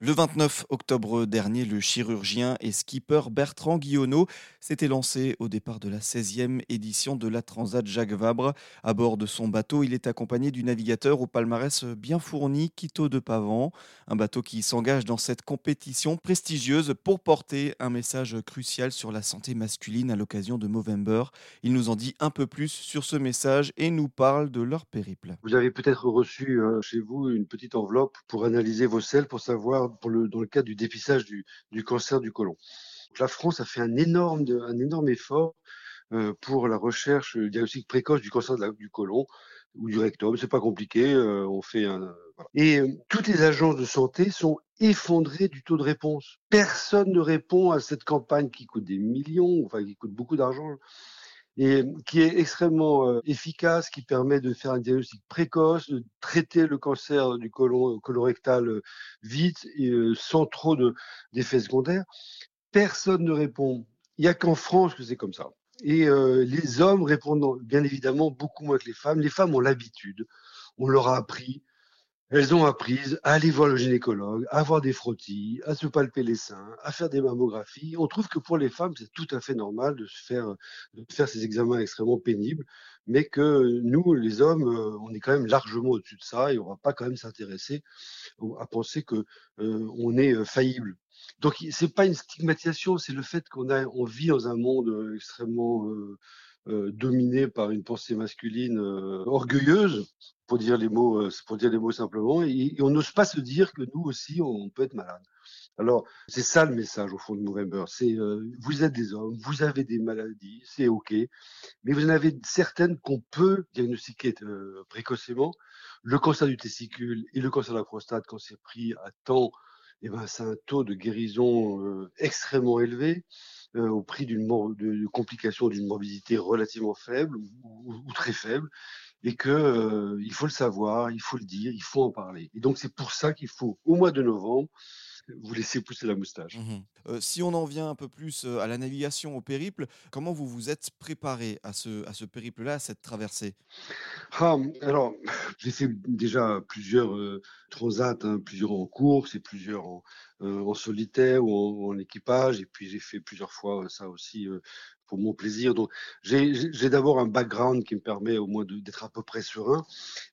Le 29 octobre dernier, le chirurgien et skipper Bertrand Guillonneau s'était lancé au départ de la 16e édition de la Transat Jacques Vabre. À bord de son bateau, il est accompagné du navigateur au palmarès bien fourni, Quito de Pavan. Un bateau qui s'engage dans cette compétition prestigieuse pour porter un message crucial sur la santé masculine à l'occasion de Movember. Il nous en dit un peu plus sur ce message et nous parle de leur périple. Vous avez peut-être reçu euh, chez vous une petite enveloppe pour analyser vos selles, pour savoir dans le cadre du dépistage du, cancer du côlon. La France a fait un énorme, effort euh, pour la recherche le diagnostic précoce du cancer du côlon ou du rectum. C'est pas compliqué. Euh, on fait un. Et euh, toutes les agences de santé sont effondrées du taux de réponse. Personne ne répond à cette campagne qui coûte des millions, enfin qui coûte beaucoup d'argent et qui est extrêmement euh, efficace, qui permet de faire un diagnostic précoce, de traiter le cancer du côlon colorectal euh, vite et euh, sans trop d'effets secondaires. Personne ne répond. Il n'y a qu'en France que c'est comme ça. Et euh, les hommes répondent bien évidemment beaucoup moins que les femmes. Les femmes ont l'habitude. On leur a appris elles ont appris à aller voir le gynécologue, à avoir des frottis, à se palper les seins, à faire des mammographies. On trouve que pour les femmes, c'est tout à fait normal de se faire, de faire ces examens extrêmement pénibles, mais que nous, les hommes, euh, on est quand même largement au-dessus de ça et on va pas quand même s'intéresser à penser que euh, on est euh, faillible. Donc c'est pas une stigmatisation, c'est le fait qu'on vit dans un monde extrêmement euh, dominé par une pensée masculine euh, orgueilleuse, pour dire les mots, euh, pour dire les mots simplement, et, on n'ose pas se dire que nous aussi on peut être malade. Alors c'est ça le message au fond de Movember, c'est vous êtes des hommes, vous avez des maladies, c'est ok, mais vous en avez certaines qu'on peut diagnostiquer précocement. Le cancer du testicule et le cancer de la prostate, quand c'est pris à temps, eh ben, c'est un taux de guérison extrêmement élevé. Euh, au prix d'une de, de d'une morbidité relativement faible ou, ou, très faible, et que euh, il faut le savoir, il faut le dire, il faut en parler. Et donc c'est pour ça qu'il faut au mois de novembre vous laisser pousser la moustache. Mmh euh, si on en vient un peu plus à la navigation, au périple, comment vous vous êtes préparé à ce, à ce périple-là, à cette traversée? Ah, Alors, j'ai fait déjà plusieurs euh, transats, hein, plusieurs en course et plusieurs en, euh, en solitaire ou en, en, équipage. Et puis j'ai fait plusieurs fois ça aussi pour mon plaisir. Donc, j'ai d'abord un background qui me permet au moins d'être à peu près serein.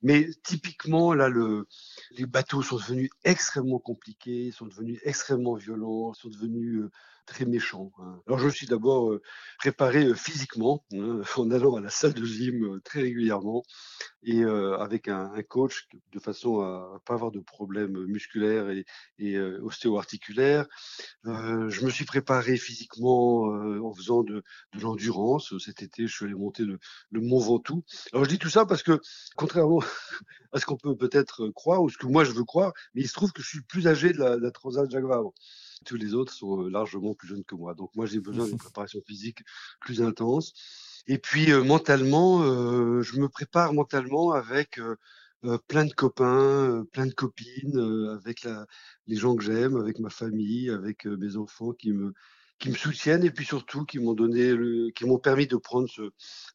Mais typiquement, là, le, les bateaux sont devenus extrêmement compliqués, sont devenus extrêmement violents, sont devenus euh, très méchant. Hein. Alors je me suis d'abord euh, préparé euh, physiquement hein, en allant à la salle de gym euh, très régulièrement et avec un, coach de façon à, ne pas avoir de problèmes musculaires et, et ostéo-articulaires. je me suis préparé physiquement en faisant de, l'endurance. Cet été, je suis allé monter le, le, Mont Ventoux. Alors je dis tout ça parce que contrairement à ce qu'on peut peut-être croire ou ce que moi je veux croire, mais il se trouve que je suis plus âgé de la, de la Transat Jacques Vabre tous les autres sont euh, largement plus jeunes que moi. Donc moi, j'ai besoin d'une préparation physique plus intense. Et puis euh, mentalement, euh, je me prépare mentalement avec euh plein de copains, plein de copines, avec la, les gens que j'aime, avec ma famille, avec mes enfants qui me qui me soutiennent et puis surtout qui m'ont donné le, qui m'ont permis de prendre ce,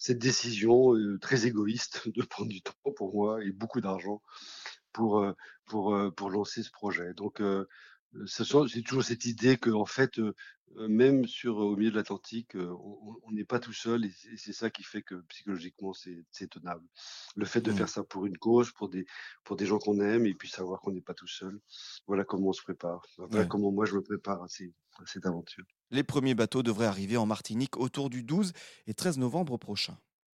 cette décision très égoïste de prendre du temps pour moi et beaucoup d'argent pour pour pour lancer ce projet. Donc c'est toujours cette idée que en fait, euh, euh, même sur au milieu de l'Atlantique, euh, on n'est pas tout seul et c'est ça qui fait que psychologiquement c'est tenable. Le fait de Mmh. faire ça pour une cause, pour des pour des gens qu'on aime et puis savoir qu'on n'est pas tout seul. Voilà comment on se prépare. Voilà Ouais. comment moi je me prépare à, ces, à cette aventure. Les premiers bateaux devraient arriver en Martinique autour du 12 et 13 novembre prochain.